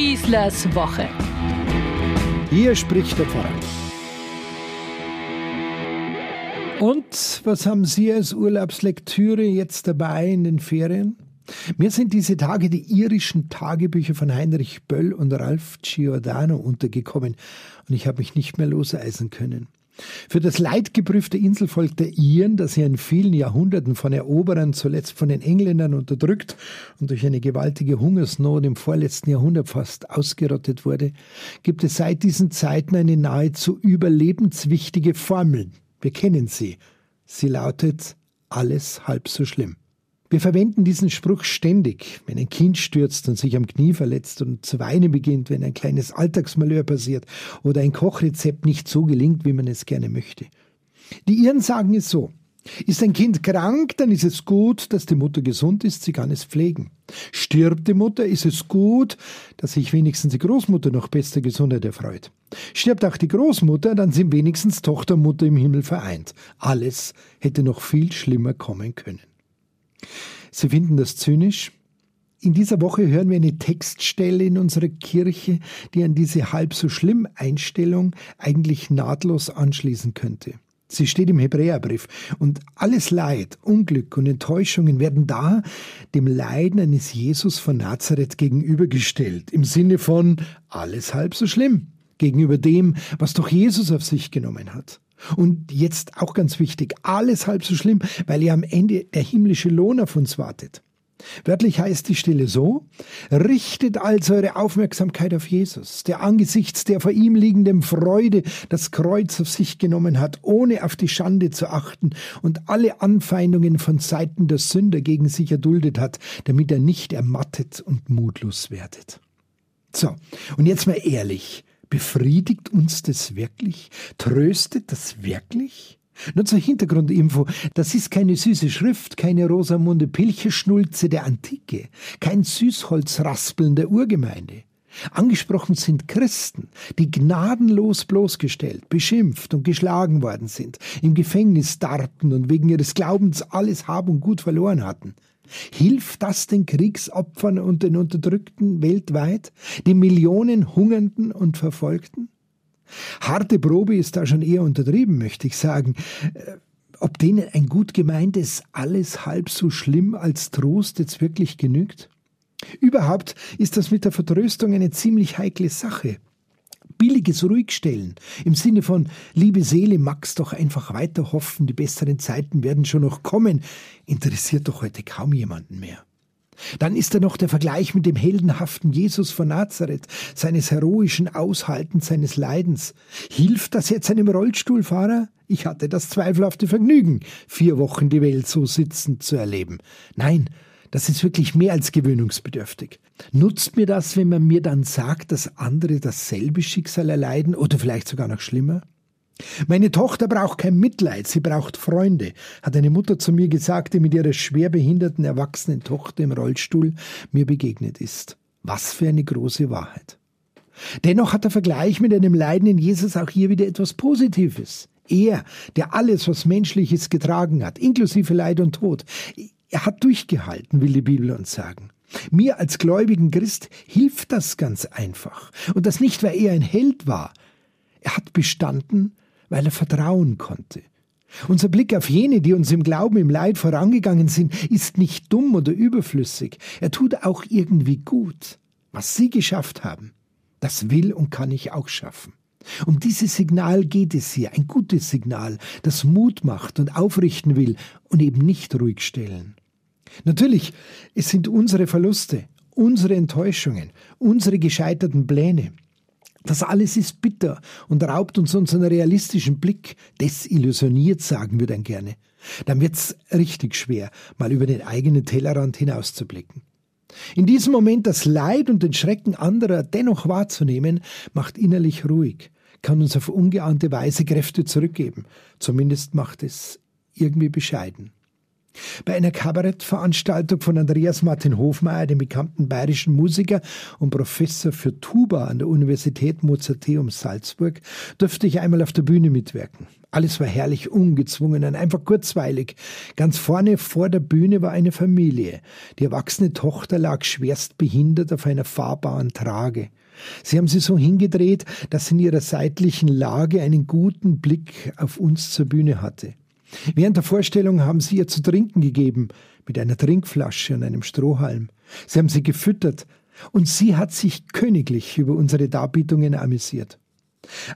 Schießlers Woche. Hier spricht der Pfarrer. Und was haben Sie als Urlaubslektüre jetzt dabei in den Ferien? Mir sind diese Tage die irischen Tagebücher von Heinrich Böll und Ralph Giordano untergekommen und ich habe mich nicht mehr loseisen können. Für das leidgeprüfte Inselvolk der Iren, das ja in vielen Jahrhunderten von Eroberern, zuletzt von den Engländern unterdrückt und durch eine gewaltige Hungersnot im vorletzten Jahrhundert fast ausgerottet wurde, gibt es seit diesen Zeiten eine nahezu überlebenswichtige Formel. Wir kennen sie. Sie lautet alles halb so schlimm. Wir verwenden diesen Spruch ständig, wenn ein Kind stürzt und sich am Knie verletzt und zu weinen beginnt, wenn ein kleines Alltagsmalheur passiert oder ein Kochrezept nicht so gelingt, wie man es gerne möchte. Die Iren sagen es so. Ist ein Kind krank, dann ist es gut, dass die Mutter gesund ist, sie kann es pflegen. Stirbt die Mutter, ist es gut, dass sich wenigstens die Großmutter noch bester Gesundheit erfreut. Stirbt auch die Großmutter, dann sind wenigstens Tochter und Mutter im Himmel vereint. Alles hätte noch viel schlimmer kommen können. Sie finden das zynisch? In dieser Woche hören wir eine Textstelle in unserer Kirche, die an diese halb so schlimm Einstellung eigentlich nahtlos anschließen könnte. Sie steht im Hebräerbrief und alles Leid, Unglück und Enttäuschungen werden da dem Leiden eines Jesus von Nazareth gegenübergestellt, im Sinne von alles halb so schlimm gegenüber dem, was doch Jesus auf sich genommen hat. Und jetzt auch ganz wichtig, alles halb so schlimm, weil ja am Ende der himmlische Lohn auf uns wartet. Wörtlich heißt die Stille so, richtet also eure Aufmerksamkeit auf Jesus, der angesichts der vor ihm liegenden Freude das Kreuz auf sich genommen hat, ohne auf die Schande zu achten und alle Anfeindungen von Seiten der Sünder gegen sich erduldet hat, damit er nicht ermattet und mutlos werdet. So, und jetzt mal ehrlich, Befriedigt uns das wirklich? Tröstet das wirklich? Nur zur Hintergrundinfo, das ist keine süße Schrift, keine Rosamunde Pilcherschnulze der Antike, kein Süßholzraspeln der Urgemeinde. Angesprochen sind Christen, die gnadenlos bloßgestellt, beschimpft und geschlagen worden sind, im Gefängnis darben und wegen ihres Glaubens alles Hab und Gut verloren hatten. Hilft das den Kriegsopfern und den Unterdrückten weltweit, den Millionen Hungernden und Verfolgten? Harte Probe ist da schon eher untertrieben, möchte ich sagen. Äh, ob denen ein gut gemeintes alles halb so schlimm als Trost jetzt wirklich genügt? Überhaupt ist das mit der Vertröstung eine ziemlich heikle Sache billiges Ruhigstellen. Im Sinne von, liebe Seele, magst doch einfach weiter hoffen, die besseren Zeiten werden schon noch kommen, interessiert doch heute kaum jemanden mehr. Dann ist da noch der Vergleich mit dem heldenhaften Jesus von Nazareth, seines heroischen Aushaltens seines Leidens. Hilft das jetzt einem Rollstuhlfahrer? Ich hatte das zweifelhafte Vergnügen, vier Wochen die Welt so sitzend zu erleben. Nein, das ist wirklich mehr als gewöhnungsbedürftig. Nutzt mir das, wenn man mir dann sagt, dass andere dasselbe Schicksal erleiden oder vielleicht sogar noch schlimmer? Meine Tochter braucht kein Mitleid, sie braucht Freunde, hat eine Mutter zu mir gesagt, die mit ihrer schwerbehinderten erwachsenen Tochter im Rollstuhl mir begegnet ist. Was für eine große Wahrheit. Dennoch hat der Vergleich mit einem leidenden Jesus auch hier wieder etwas Positives. Er, der alles, was Menschliches getragen hat, inklusive Leid und Tod, er hat durchgehalten, will die Bibel uns sagen. Mir als gläubigen Christ hilft das ganz einfach. Und das nicht, weil er ein Held war. Er hat bestanden, weil er vertrauen konnte. Unser Blick auf jene, die uns im Glauben im Leid vorangegangen sind, ist nicht dumm oder überflüssig. Er tut auch irgendwie gut. Was sie geschafft haben, das will und kann ich auch schaffen. Um dieses Signal geht es hier, ein gutes Signal, das Mut macht und aufrichten will und eben nicht ruhig stellen. Natürlich, es sind unsere Verluste, unsere Enttäuschungen, unsere gescheiterten Pläne. Das alles ist bitter und raubt uns unseren realistischen Blick, desillusioniert, sagen wir dann gerne. Dann wird's richtig schwer, mal über den eigenen Tellerrand hinauszublicken. In diesem Moment das Leid und den Schrecken anderer dennoch wahrzunehmen, macht innerlich ruhig, kann uns auf ungeahnte Weise Kräfte zurückgeben. Zumindest macht es irgendwie bescheiden. Bei einer Kabarettveranstaltung von Andreas Martin Hofmeier, dem bekannten bayerischen Musiker und Professor für Tuba an der Universität Mozarteum Salzburg, durfte ich einmal auf der Bühne mitwirken. Alles war herrlich ungezwungen und einfach kurzweilig. Ganz vorne vor der Bühne war eine Familie. Die erwachsene Tochter lag schwerst behindert auf einer fahrbaren Trage. Sie haben sie so hingedreht, dass sie in ihrer seitlichen Lage einen guten Blick auf uns zur Bühne hatte. Während der Vorstellung haben sie ihr zu trinken gegeben, mit einer Trinkflasche und einem Strohhalm. Sie haben sie gefüttert, und sie hat sich königlich über unsere Darbietungen amüsiert.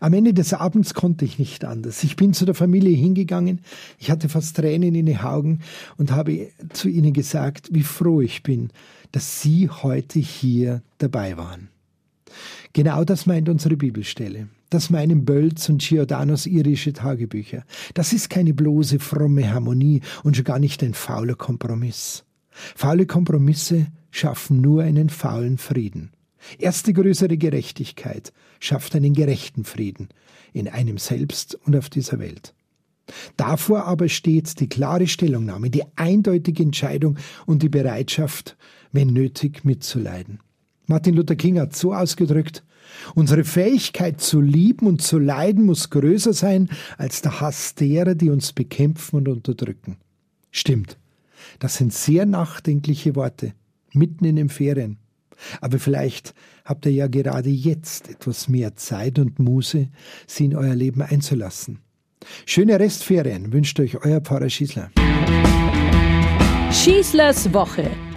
Am Ende des Abends konnte ich nicht anders. Ich bin zu der Familie hingegangen, ich hatte fast Tränen in den Augen und habe zu ihnen gesagt, wie froh ich bin, dass Sie heute hier dabei waren. Genau das meint unsere Bibelstelle. Das meinen Bölz und Giordanos irische Tagebücher. Das ist keine bloße fromme Harmonie und schon gar nicht ein fauler Kompromiss. Faule Kompromisse schaffen nur einen faulen Frieden. Erste größere Gerechtigkeit schafft einen gerechten Frieden in einem selbst und auf dieser Welt. Davor aber steht die klare Stellungnahme, die eindeutige Entscheidung und die Bereitschaft, wenn nötig, mitzuleiden. Martin Luther King hat so ausgedrückt, unsere Fähigkeit zu lieben und zu leiden muss größer sein als der Hass derer, die uns bekämpfen und unterdrücken. Stimmt, das sind sehr nachdenkliche Worte, mitten in den Ferien. Aber vielleicht habt ihr ja gerade jetzt etwas mehr Zeit und Muße, sie in euer Leben einzulassen. Schöne Restferien wünscht euch euer Pfarrer Schießler. Schießlers Woche